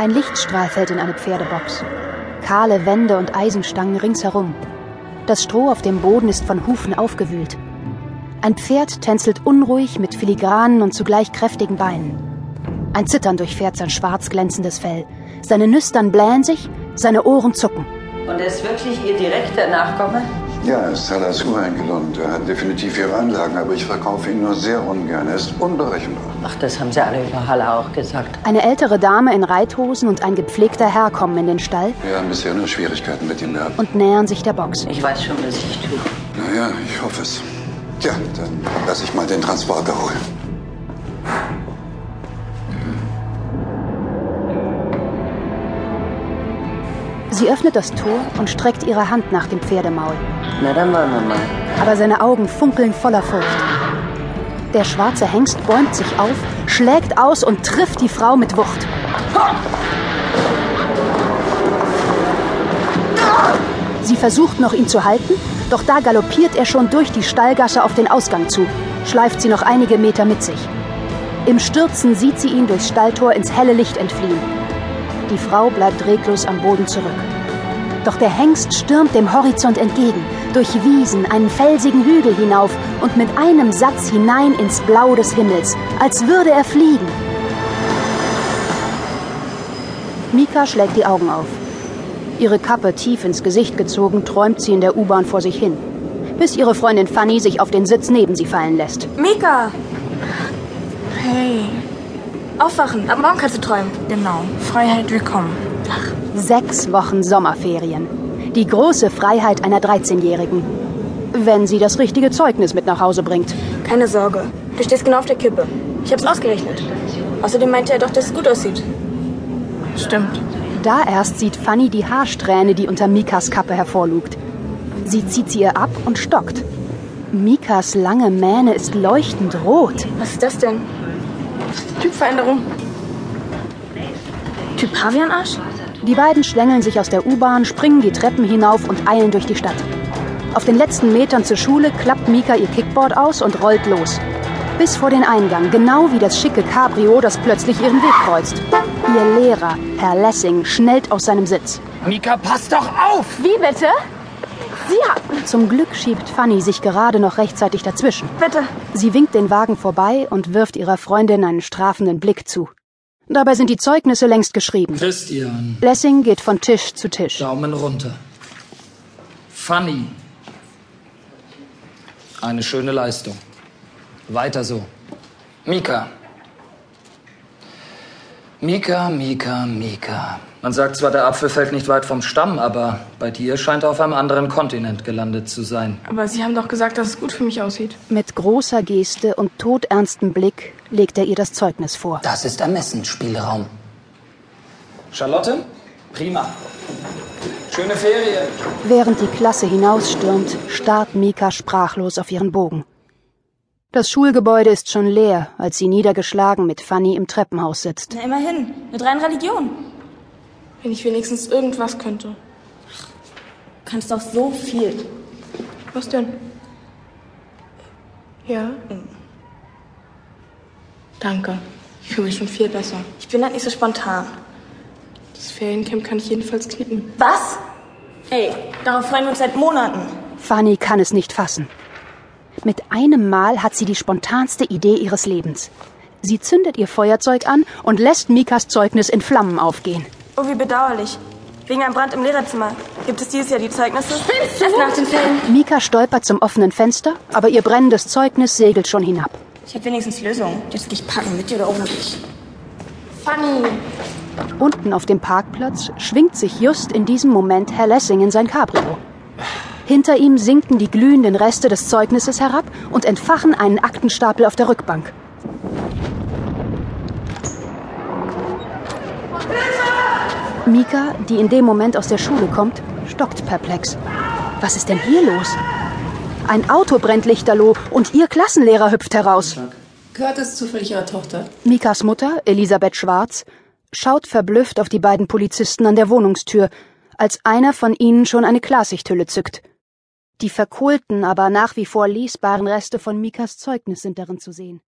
Ein Lichtstrahl fällt in eine Pferdebox. Kahle Wände und Eisenstangen ringsherum. Das Stroh auf dem Boden ist von Hufen aufgewühlt. Ein Pferd tänzelt unruhig mit filigranen und zugleich kräftigen Beinen. Ein Zittern durchfährt sein schwarz glänzendes Fell. Seine Nüstern blähen sich, seine Ohren zucken. Und er ist wirklich Ihr direkter Nachkomme? Ja, er ist Salazur eingeloggt. Er hat definitiv ihre Anlagen, aber ich verkaufe ihn nur sehr ungern. Er ist unberechenbar. Ach, das haben sie alle über Halle auch gesagt. Eine ältere Dame in Reithosen und ein gepflegter Herr kommen in den Stall Wir haben bisher nur Schwierigkeiten mit ihm gehabt. und nähern sich der Box. Ich weiß schon, was ich tue. Naja, ich hoffe es. Tja, dann lass ich mal den Transporter holen. Sie öffnet das Tor und streckt ihre Hand nach dem Pferdemaul. Na, dann wollen wir mal. Aber seine Augen funkeln voller Furcht. Der schwarze Hengst bäumt sich auf, schlägt aus und trifft die Frau mit Wucht. Sie versucht noch, ihn zu halten, doch da galoppiert er schon durch die Stallgasse auf den Ausgang zu, schleift sie noch einige Meter mit sich. Im Stürzen sieht sie ihn durchs Stalltor ins helle Licht entfliehen. Die Frau bleibt reglos am Boden zurück. Doch der Hengst stürmt dem Horizont entgegen, durch Wiesen, einen felsigen Hügel hinauf und mit einem Satz hinein ins Blau des Himmels, als würde er fliegen. Mika schlägt die Augen auf. Ihre Kappe tief ins Gesicht gezogen, träumt sie in der U-Bahn vor sich hin, bis ihre Freundin Fanny sich auf den Sitz neben sie fallen lässt. Mika! Hey. Aufwachen, ab morgen kannst du träumen. Genau. Freiheit willkommen. Sechs Wochen Sommerferien. Die große Freiheit einer 13-Jährigen. Wenn sie das richtige Zeugnis mit nach Hause bringt. Keine Sorge. Du stehst genau auf der Kippe. Ich hab's ausgerechnet. Außerdem meinte er doch, dass es gut aussieht. Stimmt. Da erst sieht Fanny die Haarsträhne, die unter Mikas Kappe hervorlugt. Sie zieht sie ihr ab und stockt. Mikas lange Mähne ist leuchtend rot. Was ist das denn? Typveränderung. Typ Pavianarsch? Die beiden schlängeln sich aus der U-Bahn, springen die Treppen hinauf und eilen durch die Stadt. Auf den letzten Metern zur Schule klappt Mika ihr Kickboard aus und rollt los. Bis vor den Eingang, genau wie das schicke Cabrio, das plötzlich ihren Weg kreuzt. Ihr Lehrer, Herr Lessing, schnellt aus seinem Sitz. Mika, pass doch auf! Wie bitte? Ja, Zum Glück schiebt Fanny sich gerade noch rechtzeitig dazwischen. bitte. Sie winkt den Wagen vorbei und wirft ihrer Freundin einen strafenden Blick zu. Dabei sind die Zeugnisse längst geschrieben. Christian, Lessing geht von Tisch zu Tisch. Daumen runter. Funny. Eine schöne Leistung. Weiter so. Mika. Mika, Mika, Mika. Man sagt zwar, der Apfel fällt nicht weit vom Stamm, aber bei dir scheint er auf einem anderen Kontinent gelandet zu sein. Aber Sie haben doch gesagt, dass es gut für mich aussieht. Mit großer Geste und todernstem Blick legt er ihr das Zeugnis vor. Das ist Ermessensspielraum. Charlotte? Prima. Schöne Ferien. Während die Klasse hinausstürmt, starrt Mika sprachlos auf ihren Bogen. Das Schulgebäude ist schon leer, als sie niedergeschlagen mit Fanny im Treppenhaus sitzt. Na, immerhin. Mit rein Religion. Wenn ich wenigstens irgendwas könnte. Du kannst doch so viel. Was denn? Ja? Danke. Ich fühle mich schon viel besser. Ich bin halt nicht so spontan. Das Feriencamp kann ich jedenfalls knicken. Was? Ey, darauf freuen wir uns seit Monaten. Fanny kann es nicht fassen. Mit einem Mal hat sie die spontanste Idee ihres Lebens. Sie zündet ihr Feuerzeug an und lässt Mikas Zeugnis in Flammen aufgehen. Oh, wie bedauerlich. Wegen einem Brand im Lehrerzimmer. Gibt es dieses Jahr die Zeugnisse? Erst nach den Ferien. Mika stolpert zum offenen Fenster, aber ihr brennendes Zeugnis segelt schon hinab. Ich habe wenigstens Lösungen. Das will ich packen, mit dir oder ohne dich. Funny. Unten auf dem Parkplatz schwingt sich just in diesem Moment Herr Lessing in sein Cabrio. Hinter ihm sinken die glühenden Reste des Zeugnisses herab und entfachen einen Aktenstapel auf der Rückbank. Mika, die in dem Moment aus der Schule kommt, stockt perplex. Was ist denn hier los? Ein Auto brennt lichterloh und ihr Klassenlehrer hüpft heraus. Gehört es zufällig Ihrer Tochter? Mikas Mutter, Elisabeth Schwarz, schaut verblüfft auf die beiden Polizisten an der Wohnungstür, als einer von ihnen schon eine Klarsichthülle zückt. Die verkohlten, aber nach wie vor lesbaren Reste von Mikas Zeugnis sind darin zu sehen.